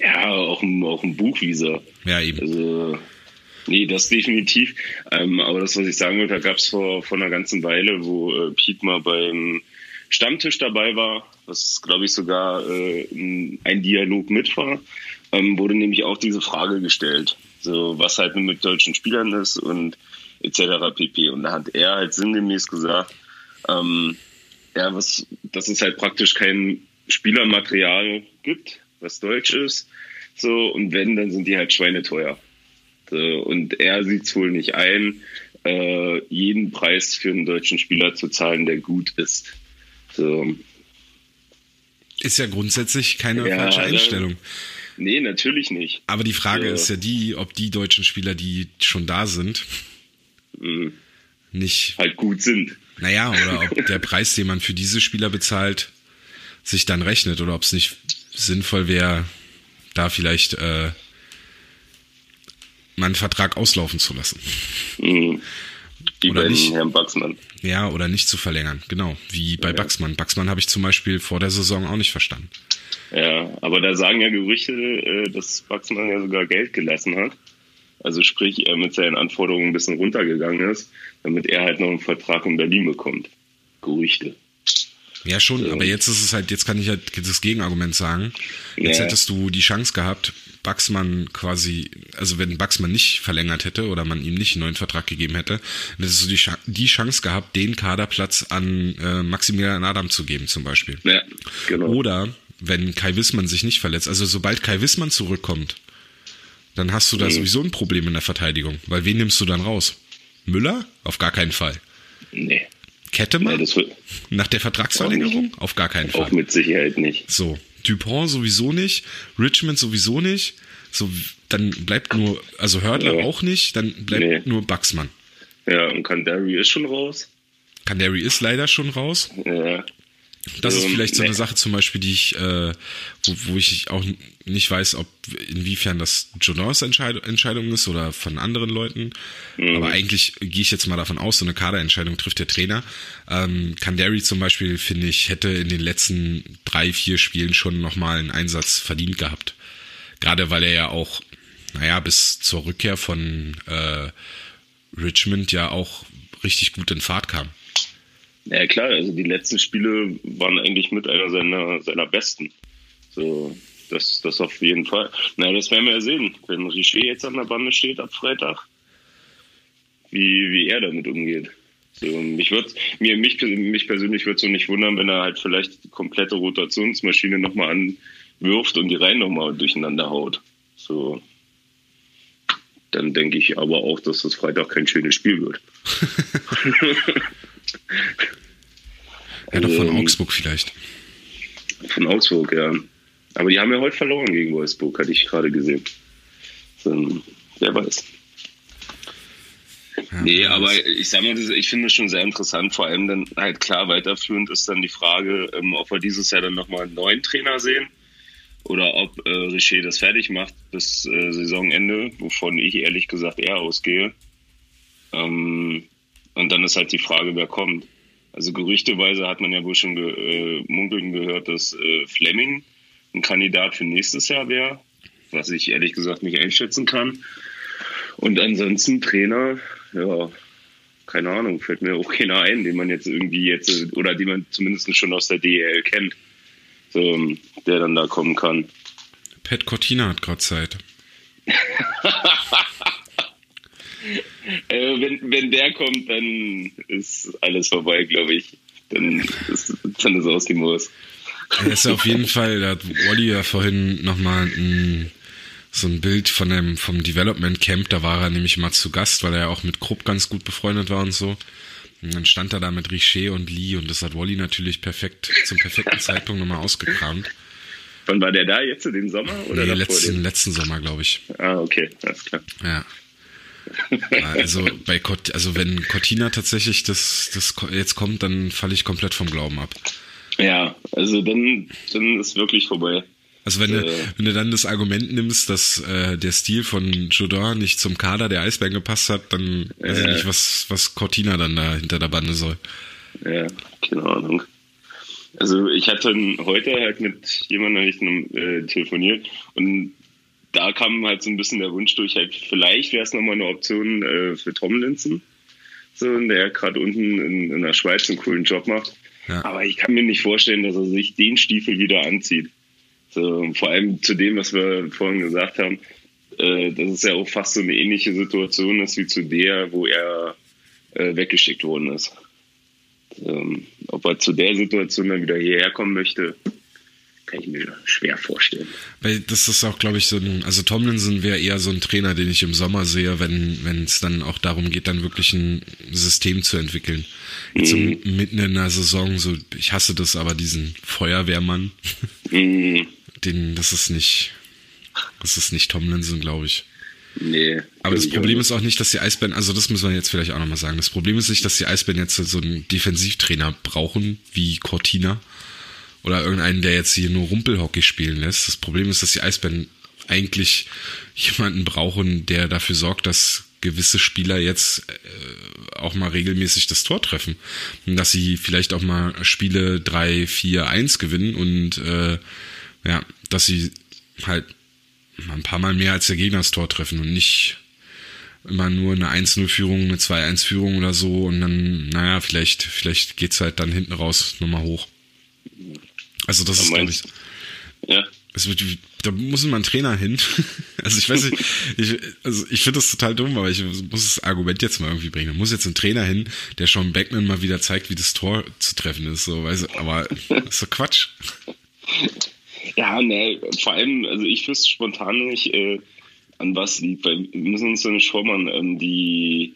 Ja, auch ein, auch ein Buchwieser. Ja, eben. Also, nee, das definitiv. Ähm, aber das, was ich sagen wollte, da gab es vor, vor einer ganzen Weile, wo äh, Piet mal beim Stammtisch dabei war, was, glaube ich, sogar äh, ein- Dialog mit war, ähm, wurde nämlich auch diese Frage gestellt. So, was halt mit deutschen Spielern ist und etc. pp. Und da hat er halt sinngemäß gesagt, ähm, ja, was, dass es halt praktisch kein Spielermaterial gibt, was deutsch ist. So, und wenn, dann sind die halt schweineteuer. So, und er sieht es wohl nicht ein, äh, jeden Preis für einen deutschen Spieler zu zahlen, der gut ist. So, Ist ja grundsätzlich keine Ja, falsche ne? Einstellung. nee, natürlich nicht. Aber die Frage Ja. ist ja die, ob die deutschen Spieler, die schon da sind, Mhm. nicht, Halt gut sind. naja, oder ob der Preis, den man für diese Spieler bezahlt, sich dann rechnet oder ob es nicht sinnvoll wäre, da vielleicht äh, mal einen Vertrag auslaufen zu lassen. Mhm. Wie Oder bei nicht. Herrn Baxmann. Ja, oder nicht zu verlängern. Genau, wie bei Ja. Baxmann. Baxmann habe ich zum Beispiel vor der Saison auch nicht verstanden. Ja, aber da sagen ja Gerüchte, äh, dass Baxmann ja sogar Geld gelassen hat. Also sprich, er mit seinen Anforderungen ein bisschen runtergegangen ist, damit er halt noch einen Vertrag in Berlin bekommt. Gerüchte. Ja, schon, Ja. aber jetzt ist es halt, jetzt kann ich halt das Gegenargument sagen. Jetzt Ja. hättest du die Chance gehabt, Baxmann quasi, also wenn Baxmann nicht verlängert hätte oder man ihm nicht einen neuen Vertrag gegeben hätte, dann hättest du die, die Chance gehabt, den Kaderplatz an äh, Maximilian Adam zu geben, zum Beispiel. Ja, genau. Oder wenn Kai Wissmann sich nicht verletzt, also sobald Kai Wissmann zurückkommt, dann hast du da Mhm. sowieso ein Problem in der Verteidigung. Weil wen nimmst du dann raus? Müller? Auf gar keinen Fall. Nee, Kettemann? nee Nach der Vertragsverlängerung? Auf gar keinen Fall. auch mit Sicherheit nicht. So, Dupont sowieso nicht, Richmond sowieso nicht. So, dann bleibt nur, also Hördler Ja. auch nicht, dann bleibt Nee. nur Baxmann. Ja, und Kandari ist schon raus. Kandari ist leider schon raus. Ja, Das ist Ähm, vielleicht so eine. Sache zum Beispiel, die ich, äh, wo, wo ich auch nicht weiß, ob inwiefern das Jodors Entscheid Entscheidung ist oder von anderen Leuten. Mhm. Aber eigentlich gehe ich jetzt mal davon aus, so eine Kaderentscheidung trifft der Trainer. Ähm, Kandari zum Beispiel, finde ich, hätte in den letzten drei, vier Spielen schon nochmal einen Einsatz verdient gehabt. Gerade weil er ja auch, naja, bis zur Rückkehr von äh, Richmond ja auch richtig gut in Fahrt kam. Ja klar, also die letzten Spiele waren eigentlich mit einer seiner, seiner besten. So, das, das auf jeden Fall. Na, das werden wir ja sehen, wenn Richer jetzt an der Bande steht ab Freitag, wie, wie er damit umgeht. So, mich würd, mir, mich, mich persönlich würde es so nicht wundern, wenn er halt vielleicht die komplette Rotationsmaschine nochmal anwirft und die Reihen nochmal durcheinander haut. So. Dann denke ich aber auch, dass das Freitag kein schönes Spiel wird. ja, doch von ähm, Augsburg vielleicht. Von Augsburg, ja. Aber die haben ja heute verloren gegen Wolfsburg, hatte ich gerade gesehen. So, wer weiß. Ja, nee, aber ich sag mal, ich finde es schon sehr interessant. Vor allem dann halt klar weiterführend ist dann die Frage, ähm, ob wir dieses Jahr dann nochmal einen neuen Trainer sehen oder ob äh, Richer das fertig macht bis äh, Saisonende, wovon ich ehrlich gesagt eher ausgehe. Ähm, und dann ist halt die Frage, wer kommt. Also gerüchteweise hat man ja wohl schon ge äh, munkeln gehört, dass äh, Fleming ein Kandidat für nächstes Jahr wäre, was ich ehrlich gesagt nicht einschätzen kann. Und ansonsten Trainer, ja, keine Ahnung, fällt mir auch keiner ein, den man jetzt irgendwie jetzt, oder den man zumindest schon aus der DEL kennt, so, der dann da kommen kann. Pat Cortina hat gerade Zeit. äh, wenn, wenn der kommt, dann ist alles vorbei, glaube ich. Dann ist, dann ist aus dem Moos. Er ist auf jeden Fall, da hat Wally ja vorhin nochmal ein so ein Bild von dem, vom Development Camp, da war er nämlich mal zu Gast, weil er ja auch mit Krupp ganz gut befreundet war und so. Und dann stand er da mit Richer und Lee und das hat Wally natürlich perfekt, zum perfekten Zeitpunkt nochmal ausgekramt. Wann war der da jetzt, den Sommer? Oder nee, letzten, letzten Sommer, glaube ich. Ah, okay, alles klar. Ja. Also bei Cot also wenn Cortina tatsächlich das, das jetzt kommt, dann falle ich komplett vom Glauben ab. Ja, also dann, dann ist wirklich vorbei. Also wenn, äh, du, wenn du dann das Argument nimmst, dass äh, der Stil von Jodin nicht zum Kader der Eisbären gepasst hat, dann äh, weiß ich nicht, was, was Cortina dann da hinter der Bande soll. Ja, keine Ahnung. Also ich hatte heute halt mit jemandem äh, telefoniert und da kam halt so ein bisschen der Wunsch durch, halt vielleicht wäre es nochmal eine Option äh, für Tomlinson, so, der gerade unten in, in der Schweiz einen coolen Job macht. Ja. Aber ich kann mir nicht vorstellen, dass er sich den Stiefel wieder anzieht. So, vor allem zu dem, was wir vorhin gesagt haben, äh, dass es ja auch fast so eine ähnliche Situation ist wie zu der, wo er äh, weggeschickt worden ist. Ähm, ob er zu der Situation dann wieder hierher kommen möchte, kann ich mir schwer vorstellen. Weil das ist auch, glaube ich, so ein, also Tomlinson wäre eher so ein Trainer, den ich im Sommer sehe, wenn wenn es dann auch darum geht, dann wirklich ein System zu entwickeln. Jetzt mhm. so mitten in der Saison, so, ich hasse das, aber diesen Feuerwehrmann, mhm. den, das ist nicht, das ist nicht Tomlinson, glaube ich. Nee. Aber das Problem ist auch nicht, dass die Eisbären, also das müssen wir jetzt vielleicht auch nochmal sagen. Das Problem ist nicht, dass die Eisbären jetzt so einen Defensivtrainer brauchen, wie Cortina. Oder irgendeinen, der jetzt hier nur Rumpelhockey spielen lässt. Das Problem ist, dass die Eisbären eigentlich jemanden brauchen, der dafür sorgt, dass gewisse Spieler jetzt äh, auch mal regelmäßig das Tor treffen. Und dass sie vielleicht auch mal Spiele 3, 4, 1 gewinnen und äh, ja, dass sie halt ein paar Mal mehr als der Gegner das Tor treffen und nicht immer nur eine 1-0-Führung, eine 2-1-Führung oder so und dann, naja, vielleicht, vielleicht geht's halt dann hinten raus nochmal hoch. Also das ist, glaube ich. Ja. Es wird, da muss immer ein Trainer hin. Also ich weiß nicht, ich, also ich finde das total dumm, aber ich muss das Argument jetzt mal irgendwie bringen. Da muss jetzt ein Trainer hin, der schon Beckman mal wieder zeigt, wie das Tor zu treffen ist. So, weißt du, aber das ist so Quatsch. Ja, ne, vor allem, also ich wüsste spontan nicht, äh, an was liegt, weil wir müssen uns dann schauen, ähm, die,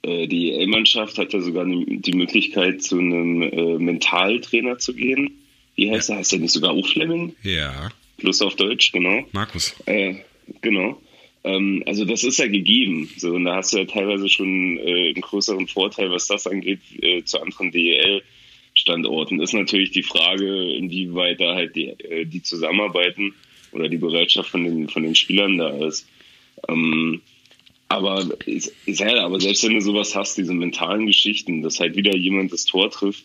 äh, die L-Mannschaft hat ja sogar die Möglichkeit, zu einem äh, Mentaltrainer zu gehen wie heißt er? Heißt er nicht sogar auch Fleming? Ja. Plus auf Deutsch, genau. Markus. Äh, genau. Ähm, also das ist ja gegeben. So, und da hast du ja teilweise schon äh, einen größeren Vorteil, was das angeht, äh, zu anderen DEL-Standorten. Ist natürlich die Frage, inwieweit da halt die, äh, die zusammenarbeiten oder die Bereitschaft von den, von den Spielern da ist. Ähm, aber ich, ich sage, aber selbst wenn du sowas hast, diese mentalen Geschichten, dass halt wieder jemand das Tor trifft,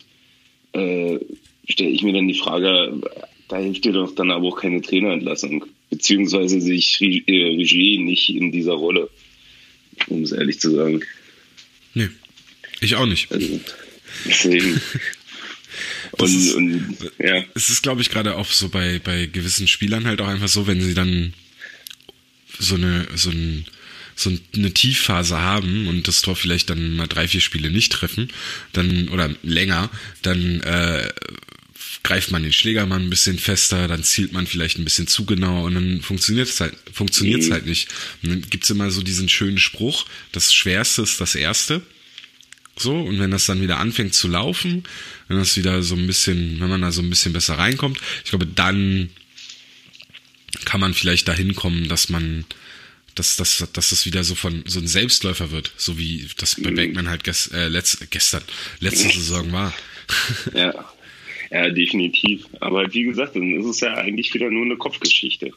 äh, stelle ich mir dann die Frage, da hilft dir doch dann aber auch keine Trainerentlassung, beziehungsweise sich äh, Regie nicht in dieser Rolle, um es ehrlich zu sagen. Nee, ich auch nicht. Also, Deswegen. Und, ist- und ja. Es ist, glaube ich, gerade auch so bei, bei gewissen Spielern halt auch einfach so, wenn sie dann so eine, so ein, so eine Tiefphase haben und das Tor vielleicht dann mal drei, vier Spiele nicht treffen, dann, oder länger, dann äh, greift man den Schläger mal ein bisschen fester, dann zielt man vielleicht ein bisschen zu genau und dann funktioniert es halt, funktioniert's Mhm. halt nicht. Und dann gibt's immer so diesen schönen Spruch, das Schwerste ist das Erste. So, und wenn das dann wieder anfängt zu laufen, wenn das wieder so ein bisschen, wenn man da so ein bisschen besser reinkommt, ich glaube, dann kann man vielleicht dahin kommen, dass man, dass, dass, dass das wieder so von so ein Selbstläufer wird, so wie das bei Backman halt ges, äh, letzt, gestern, letzte Saison war. Ja. ja, definitiv. Aber wie gesagt, dann ist es ja eigentlich wieder nur eine Kopfgeschichte.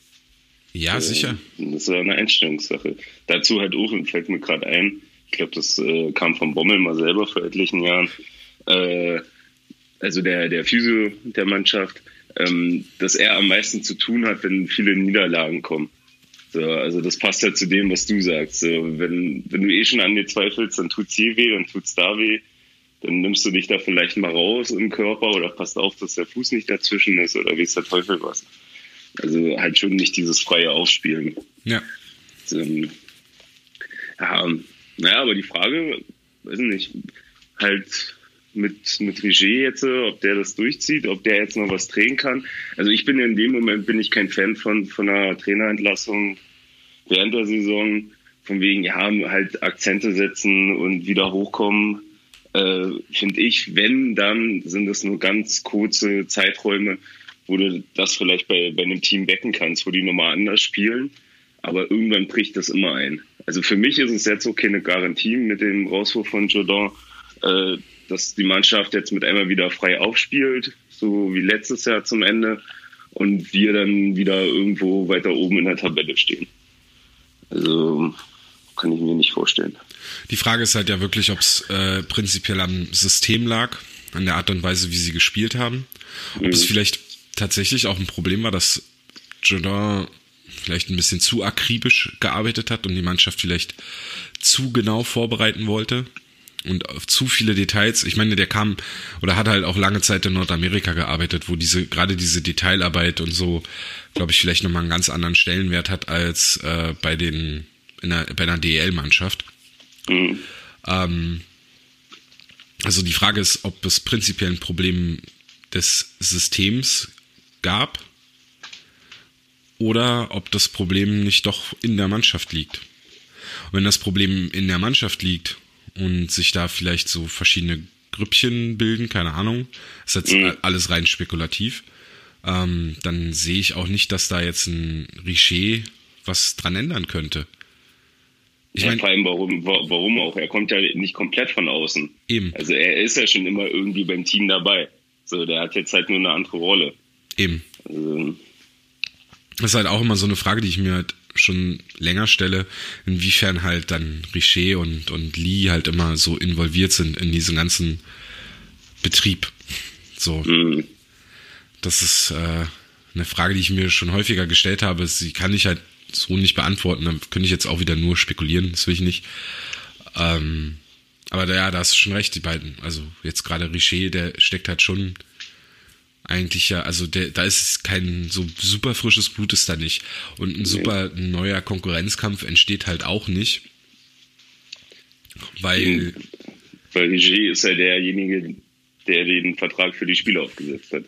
Ja, sicher. Ähm, Das ist ja eine Einstellungssache. Dazu halt auch, fällt mir gerade ein, ich glaube, das äh, kam von Bommel mal selber vor etlichen Jahren, äh, also der, der Physio der Mannschaft, ähm, dass er am meisten zu tun hat, wenn viele Niederlagen kommen. So, also das passt ja zu dem, was du sagst. So, wenn, wenn du eh schon an dir zweifelst, dann tut's hier weh, dann tut's da weh. Dann nimmst du dich da vielleicht mal raus im Körper oder passt auf, dass der Fuß nicht dazwischen ist oder wie es der Teufel was. Also halt schon nicht dieses freie Aufspielen. Ja. Ähm, ja, naja, aber die Frage, weiß nicht, halt mit, mit Riger jetzt, äh, ob der das durchzieht, ob der jetzt noch was drehen kann. Also ich bin in dem Moment bin ich kein Fan von, von einer Trainerentlassung während der Saison, von wegen, ja, halt Akzente setzen und wieder hochkommen. Äh, Finde ich, wenn, dann sind das nur ganz kurze Zeiträume, wo du das vielleicht bei, bei einem Team wecken kannst, wo die nochmal anders spielen. Aber irgendwann bricht das immer ein. Also für mich ist es jetzt okay eine Garantie mit dem Rauswurf von Jordan, äh, dass die Mannschaft jetzt mit einmal wieder frei aufspielt, so wie letztes Jahr zum Ende, und wir dann wieder irgendwo weiter oben in der Tabelle stehen. Also kann ich mir nicht vorstellen. Die Frage ist halt ja wirklich, ob es äh, prinzipiell am System lag, an der Art und Weise, wie sie gespielt haben. Ob es vielleicht tatsächlich auch ein Problem war, dass Jordan vielleicht ein bisschen zu akribisch gearbeitet hat und die Mannschaft vielleicht zu genau vorbereiten wollte und auf zu viele Details. Ich meine, der kam oder hat halt auch lange Zeit in Nordamerika gearbeitet, wo diese gerade diese Detailarbeit und so, glaube ich, vielleicht nochmal einen ganz anderen Stellenwert hat als äh, bei den in der, bei einer DL-Mannschaft. Mhm. Ähm, also die Frage ist, ob es prinzipiell ein Problem des Systems gab oder ob das Problem nicht doch in der Mannschaft liegt. Und wenn das Problem in der Mannschaft liegt und sich da vielleicht so verschiedene Grüppchen bilden, keine Ahnung, ist jetzt Mhm. alles rein spekulativ, ähm, dann sehe ich auch nicht, dass da jetzt ein Richer was dran ändern könnte. Ich ja, meine, vor allem, warum, wa- warum auch? Er kommt ja nicht komplett von außen. eben, Also er ist ja schon immer irgendwie beim Team dabei. So, der hat jetzt halt nur eine andere Rolle. eben. Also, Das ist halt auch immer so eine Frage, die ich mir halt schon länger stelle, inwiefern halt dann Richer und, und Lee halt immer so involviert sind in diesen ganzen Betrieb. So, mh, das ist äh, eine Frage, die ich mir schon häufiger gestellt habe. Sie kann ich halt so nicht beantworten. Da könnte ich jetzt auch wieder nur spekulieren, das will ich nicht. Ähm, aber da, ja, da hast du schon recht, die beiden. Also jetzt gerade Richer, der steckt halt schon eigentlich ja, also der, da ist kein so super frisches Blut ist da nicht. Und ein super neuer Konkurrenzkampf entsteht halt auch nicht. Weil, weil Riger ist ja derjenige, der den Vertrag für die Spieler aufgesetzt hat.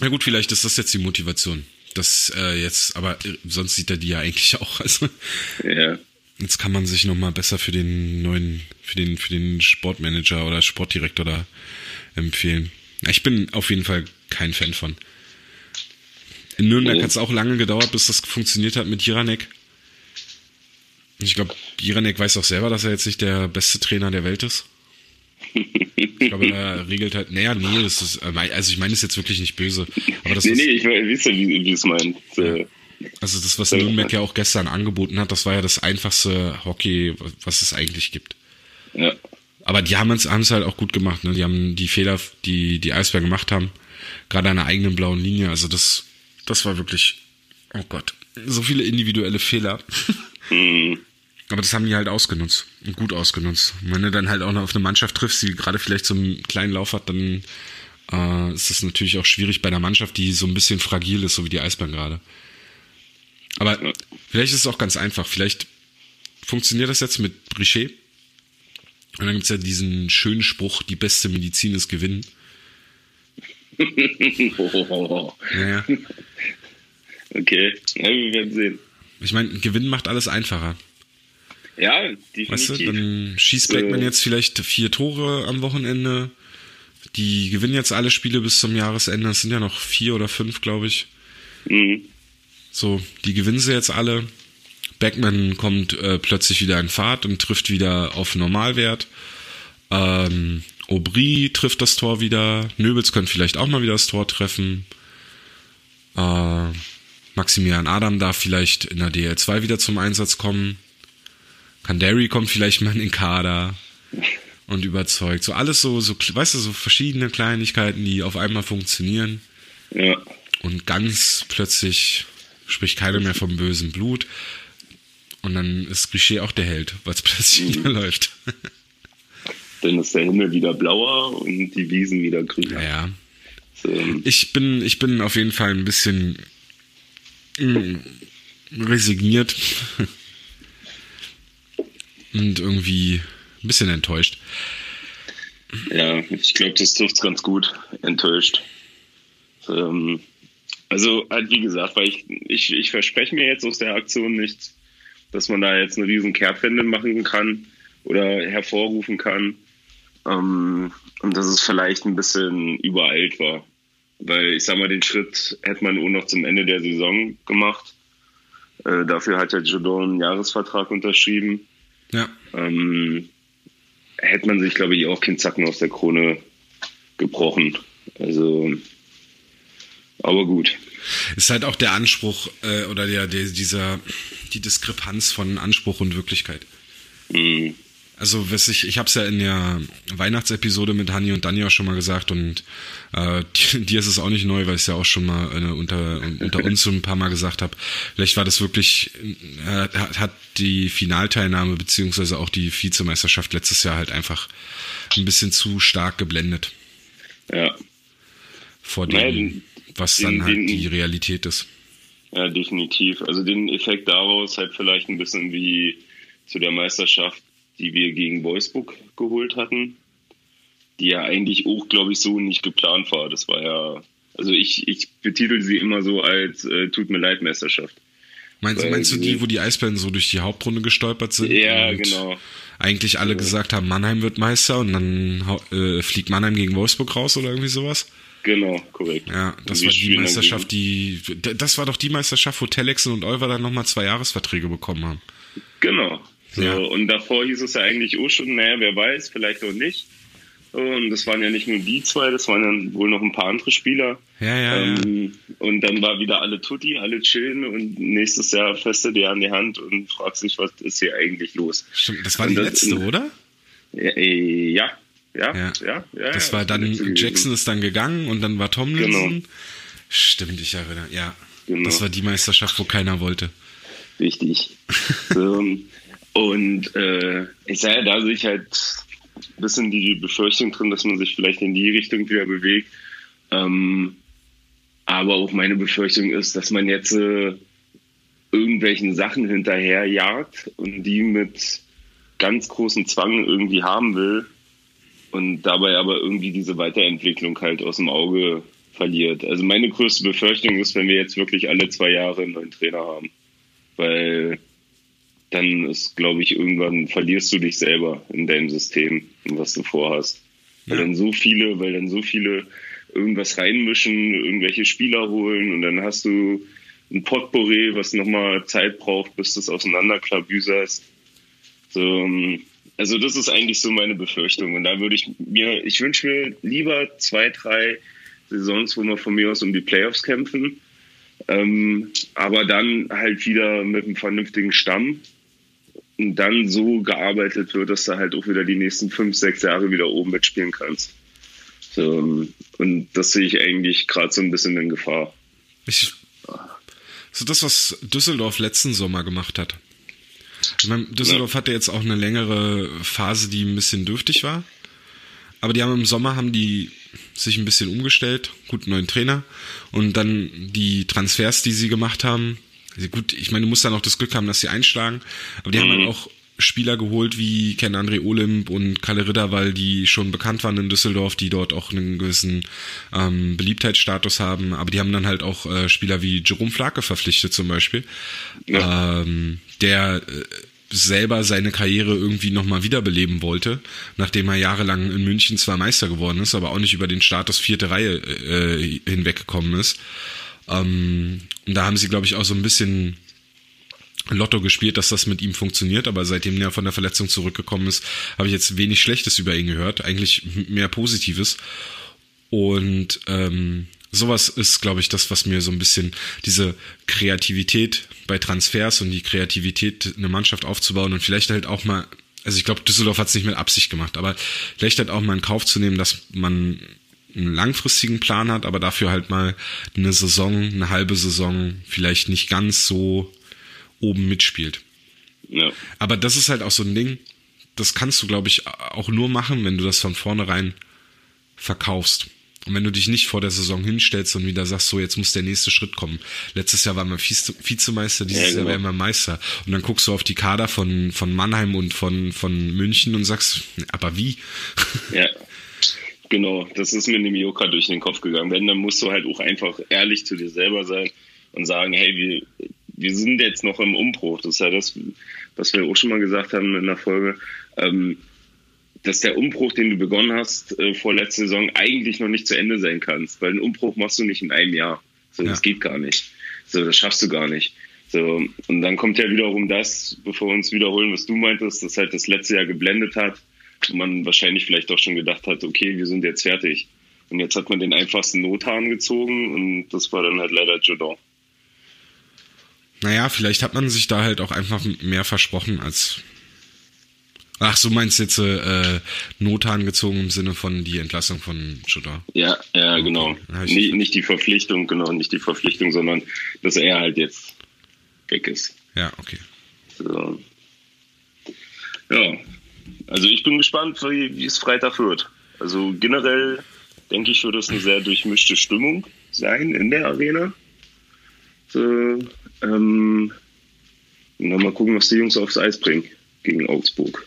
na gut, vielleicht ist das jetzt die Motivation. Das äh, jetzt, aber sonst sieht er die ja eigentlich auch. Also Ja. jetzt kann man sich noch mal besser für den neuen, für den, für den Sportmanager oder Sportdirektor da empfehlen. Ich bin auf jeden Fall kein Fan von. In Nürnberg Nee. hat es auch lange gedauert, bis das funktioniert hat mit Jiranek. Ich glaube, Jiranek weiß auch selber, dass er jetzt nicht der beste Trainer der Welt ist. Ich glaube, er regelt halt, naja, nee, das ist, also ich meine es jetzt wirklich nicht böse. Aber das Nee, nee, ich weiß ja, wie, wie du es meinst. Äh, also das, was Nürnberg ja auch gestern angeboten hat, das war ja das einfachste Hockey, was es eigentlich gibt. ja. Aber die haben es haben es halt auch gut gemacht. Ne? Die haben die Fehler, die die Eisbär gemacht haben, gerade an der eigenen blauen Linie. Also das, das war wirklich, oh Gott, so viele individuelle Fehler. Hm. Aber das haben die halt ausgenutzt und gut ausgenutzt. Und wenn du dann halt auch noch auf eine Mannschaft triffst, die gerade vielleicht so einen kleinen Lauf hat, dann äh, ist das natürlich auch schwierig bei einer Mannschaft, die so ein bisschen fragil ist, so wie die Eisbären gerade. Aber ja. vielleicht ist es auch ganz einfach. Vielleicht funktioniert das jetzt mit Brichet. Und dann gibt es ja diesen schönen Spruch, die beste Medizin ist Gewinnen. oh. ja. Okay, ja, wir werden sehen. Ich meine, Gewinn macht alles einfacher. Ja, definitiv. Weißt du, dann schießt Blackman so. jetzt vielleicht vier Tore am Wochenende. Die gewinnen jetzt alle Spiele bis zum Jahresende. Es sind ja noch vier oder fünf, glaube ich. Mhm. So, die gewinnen sie jetzt alle. Backman kommt äh, plötzlich wieder in Fahrt und trifft wieder auf Normalwert. Ähm, Aubry trifft das Tor wieder. Nöbels könnte vielleicht auch mal wieder das Tor treffen. Äh, Maximilian Adam darf vielleicht in der DL2 wieder zum Einsatz kommen. Kandari kommt vielleicht mal in den Kader und überzeugt. So alles so, so, weißt du, so verschiedene Kleinigkeiten, die auf einmal funktionieren. Ja. Und ganz plötzlich spricht keiner mehr vom bösen Blut. Und dann ist Klischee auch der Held, weil es plötzlich wieder läuft. Dann ist der Himmel wieder blauer und die Wiesen wieder grüner. Ja. So. Ich bin, ich bin auf jeden Fall ein bisschen mh, resigniert und irgendwie ein bisschen enttäuscht. Ja, ich glaube, das trifft es ganz gut. Enttäuscht. Ähm, also, halt wie gesagt, weil ich, ich, ich verspreche mir jetzt aus der Aktion nichts, dass man da jetzt eine riesen Kehrtwende machen kann oder hervorrufen kann. Ähm, und dass es vielleicht ein bisschen übereilt war. Weil ich sag mal, den Schritt hätte man nur noch zum Ende der Saison gemacht. Äh, dafür hat ja Jodon einen Jahresvertrag unterschrieben. Ja. Ähm, hätte man sich, glaube ich, auch keinen Zacken aus der Krone gebrochen. Also, aber gut. Ist halt auch der Anspruch äh, oder der, der, dieser, die Diskrepanz von Anspruch und Wirklichkeit. Mhm. Also, was ich, ich habe es ja in der Weihnachtsepisode mit Hani und Dani auch schon mal gesagt und äh, dir ist es auch nicht neu, weil ich es ja auch schon mal äh, unter, unter uns so ein paar Mal gesagt habe. Vielleicht war das wirklich, äh, hat die Finalteilnahme beziehungsweise auch die Vizemeisterschaft letztes Jahr halt einfach ein bisschen zu stark geblendet. Ja. Vor dem, Nein, was den, dann halt den, die Realität ist. Ja, definitiv. Also den Effekt daraus halt vielleicht ein bisschen wie zu der Meisterschaft die wir gegen Wolfsburg geholt hatten, die ja eigentlich auch, glaube ich, so nicht geplant war. Das war ja, also ich, ich betitel sie immer so als äh, Tut mir leid Meisterschaft. Meinst, meinst du die, wo die Eisbären so durch die Hauptrunde gestolpert sind? Ja, genau. Eigentlich alle ja. gesagt haben, Mannheim wird Meister und dann äh, fliegt Mannheim gegen Wolfsburg raus oder irgendwie sowas? Genau, korrekt. Ja, das war die Meisterschaft, die, das war doch die Meisterschaft, wo Telexen und Olver dann nochmal zwei Jahresverträge bekommen haben. Genau, so, ja. Und davor hieß es ja eigentlich auch schon, naja, wer weiß, vielleicht auch nicht. Und das waren ja nicht nur die zwei, das waren dann wohl noch ein paar andere Spieler. Ja, ja, ähm, ja. Und dann war wieder alle Tutti, alle chillen und nächstes Jahr feste dir an die Hand und fragst dich, was ist hier eigentlich los. Stimmt, das war und die das, letzte, oder? Ja, äh, ja, ja, ja. ja, ja das war dann, Jackson ist dann gegangen und dann war Tomlinson. Genau. Stimmt, ich erinnere, ja. Genau. Das war die Meisterschaft, wo keiner wollte. Richtig. so, und äh, ich sage, da sehe ich halt ein bisschen die Befürchtung drin, dass man sich vielleicht in die Richtung wieder bewegt. Ähm, aber auch meine Befürchtung ist, dass man jetzt äh, irgendwelchen Sachen hinterherjagt und die mit ganz großen Zwang irgendwie haben will und dabei aber irgendwie diese Weiterentwicklung halt aus dem Auge verliert. Also meine größte Befürchtung ist, wenn wir jetzt wirklich alle zwei Jahre einen neuen Trainer haben. Weil dann ist, glaube ich, irgendwann verlierst du dich selber in deinem System und was du vorhast. Ja. Weil dann so viele, weil dann so viele irgendwas reinmischen, irgendwelche Spieler holen und dann hast du ein Potpourri, was nochmal Zeit braucht, bis das auseinanderklabüserst. So, also das ist eigentlich so meine Befürchtung. Und da würde ich mir, ich wünsche mir lieber zwei, drei Saisons, wo wir von mir aus um die Playoffs kämpfen. Ähm, aber dann halt wieder mit einem vernünftigen Stamm dann so gearbeitet wird, dass du halt auch wieder die nächsten fünf, sechs Jahre wieder oben mitspielen kannst. So, und das sehe ich eigentlich gerade so ein bisschen in Gefahr. Ich, so das, was Düsseldorf letzten Sommer gemacht hat. Ich meine, Düsseldorf ja. hatte jetzt auch eine längere Phase, die ein bisschen dürftig war. Aber die haben im Sommer haben die sich ein bisschen umgestellt, gut neuen Trainer und dann die Transfers, die sie gemacht haben. Also gut, ich meine, du musst dann auch das Glück haben, dass sie einschlagen, aber die mhm. haben dann auch Spieler geholt wie Ken André Olimp und Kalle Ritterwall, die schon bekannt waren in Düsseldorf, die dort auch einen gewissen ähm, Beliebtheitsstatus haben. Aber die haben dann halt auch äh, Spieler wie Jerome Flake verpflichtet zum Beispiel, ja. ähm, der äh, selber seine Karriere irgendwie nochmal wiederbeleben wollte, nachdem er jahrelang in München zwar Meister geworden ist, aber auch nicht über den Status vierte Reihe äh, hinweggekommen ist. Ähm, und da haben sie, glaube ich, auch so ein bisschen Lotto gespielt, dass das mit ihm funktioniert, aber seitdem er von der Verletzung zurückgekommen ist, habe ich jetzt wenig Schlechtes über ihn gehört, eigentlich mehr Positives. Und ähm, sowas ist, glaube ich, das, was mir so ein bisschen diese Kreativität bei Transfers und die Kreativität, eine Mannschaft aufzubauen und vielleicht halt auch mal, also ich glaube, Düsseldorf hat es nicht mit Absicht gemacht, aber vielleicht halt auch mal in Kauf zu nehmen, dass man einen langfristigen Plan hat, aber dafür halt mal eine Saison, eine halbe Saison vielleicht nicht ganz so oben mitspielt. Ja. Aber das ist halt auch so ein Ding, das kannst du, glaube ich, auch nur machen, wenn du das von vornherein verkaufst. Und wenn du dich nicht vor der Saison hinstellst und wieder sagst, so jetzt muss der nächste Schritt kommen. Letztes Jahr war man Vizemeister, dieses ja, genau. Jahr wären wir Meister. Und dann guckst du auf die Kader von, von Mannheim und von, von München und sagst, aber wie? Ja, genau. Das ist mir nämlich auch gerade durch den Kopf gegangen. Wenn, dann musst du halt auch einfach ehrlich zu dir selber sein und sagen, hey, wir, wir sind jetzt noch im Umbruch. Das ist ja das, was wir auch schon mal gesagt haben in der Folge. Ähm, dass der Umbruch, den du begonnen hast äh, vor letzter Saison, eigentlich noch nicht zu Ende sein kannst, weil einen Umbruch machst du nicht in einem Jahr. So, ja. das geht gar nicht. So, das schaffst du gar nicht. So, und dann kommt ja wiederum das, bevor wir uns wiederholen, was du meintest, dass halt das letzte Jahr geblendet hat man wahrscheinlich vielleicht auch schon gedacht hat, okay, wir sind jetzt fertig. Und jetzt hat man den einfachsten Nothahn gezogen und das war dann halt leider Jordan. Naja, vielleicht hat man sich da halt auch einfach mehr versprochen als Ach, so meinst du jetzt äh, Notan gezogen im Sinne von die Entlassung von Judah? Ja, ja, genau. Okay. Nicht, nicht die Verpflichtung, genau, nicht die Verpflichtung, sondern dass er halt jetzt weg ist. Ja, okay. So. Ja, also ich bin gespannt, wie, wie es Freitag wird. Also generell denke ich, wird es eine sehr durchmischte Stimmung sein in der Arena. So, ähm, und dann mal gucken, was die Jungs aufs Eis bringen gegen Augsburg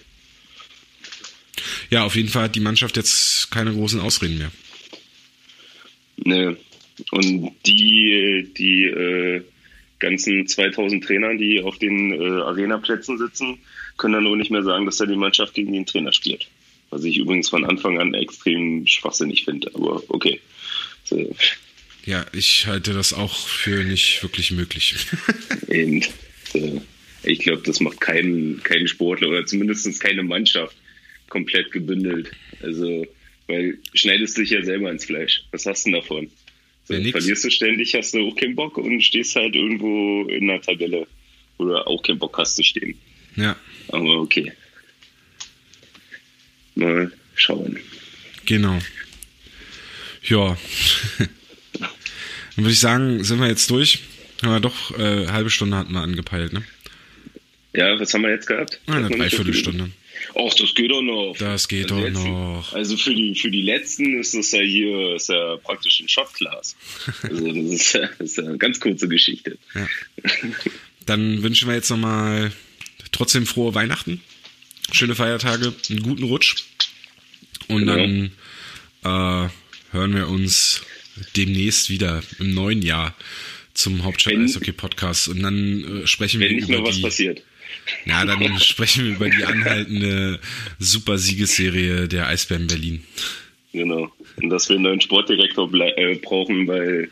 ja, auf jeden Fall hat die Mannschaft jetzt keine großen Ausreden mehr. Ne. Und die, die äh, ganzen 2000 Trainer, die auf den äh, Arena-Plätzen sitzen, können dann nur nicht mehr sagen, dass da die Mannschaft gegen den Trainer spielt. Was ich übrigens von Anfang an extrem schwachsinnig finde, aber okay. So. Ja, ich halte das auch für nicht wirklich möglich. Eben. So. Ich glaube, das macht keinen kein Sportler oder zumindest keine Mannschaft komplett gebündelt. Also, weil schneidest dich ja selber ins Fleisch. Was hast du denn davon? So, ja, verlierst du ständig, hast du auch keinen Bock und stehst halt irgendwo in einer Tabelle, wo du auch keinen Bock hast zu stehen. Ja. Aber okay. Mal schauen. Genau. Ja. Dann würde ich sagen, sind wir jetzt durch. Haben wir doch äh, halbe Stunde hatten wir angepeilt, ne? Ja, was haben wir jetzt gehabt? Ah, eine Dreiviertelstunde. Ach, das geht doch noch. Das geht also doch letzten, noch. Also für die, für die letzten ist das ja hier ist ja praktisch ein Shotglas. Also das ist, ja, das ist ja eine ganz kurze Geschichte. Ja. Dann wünschen wir jetzt nochmal trotzdem frohe Weihnachten, schöne Feiertage, einen guten Rutsch. Und genau. dann äh, hören wir uns demnächst wieder im neuen Jahr zum Hauptstadt Eishockey Podcast und dann äh, sprechen wir wenn nicht über noch was die, passiert. Na, dann sprechen wir über die anhaltende super Siegesserie der Eisbären Berlin. Genau. Und dass wir einen neuen Sportdirektor äh, brauchen, weil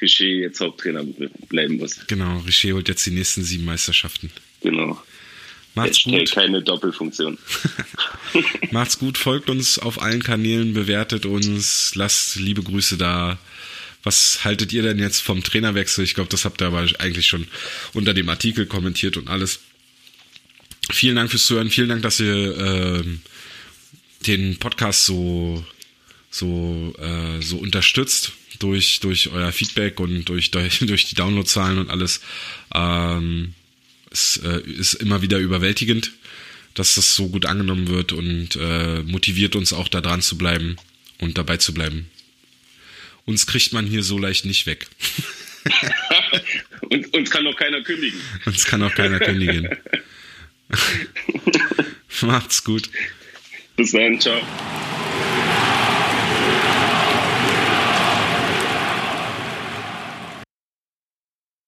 Richer jetzt Haupttrainer bleiben muss. Genau, Richer holt jetzt die nächsten sieben Meisterschaften. Genau. Macht's gut. keine Doppelfunktion. Macht's gut, folgt uns auf allen Kanälen, bewertet uns, lasst liebe Grüße da. Was haltet ihr denn jetzt vom Trainerwechsel? Ich glaube, das habt ihr aber eigentlich schon unter dem Artikel kommentiert und alles. Vielen Dank fürs Zuhören. Vielen Dank, dass ihr äh, den Podcast so so äh, so unterstützt durch durch euer Feedback und durch durch, durch die Downloadzahlen und alles. Ähm, es äh, ist immer wieder überwältigend, dass das so gut angenommen wird und äh, motiviert uns auch da dran zu bleiben und dabei zu bleiben. Uns kriegt man hier so leicht nicht weg. und uns kann auch keiner kündigen. Uns kann auch keiner kündigen. Macht's gut. Bis dann, ciao.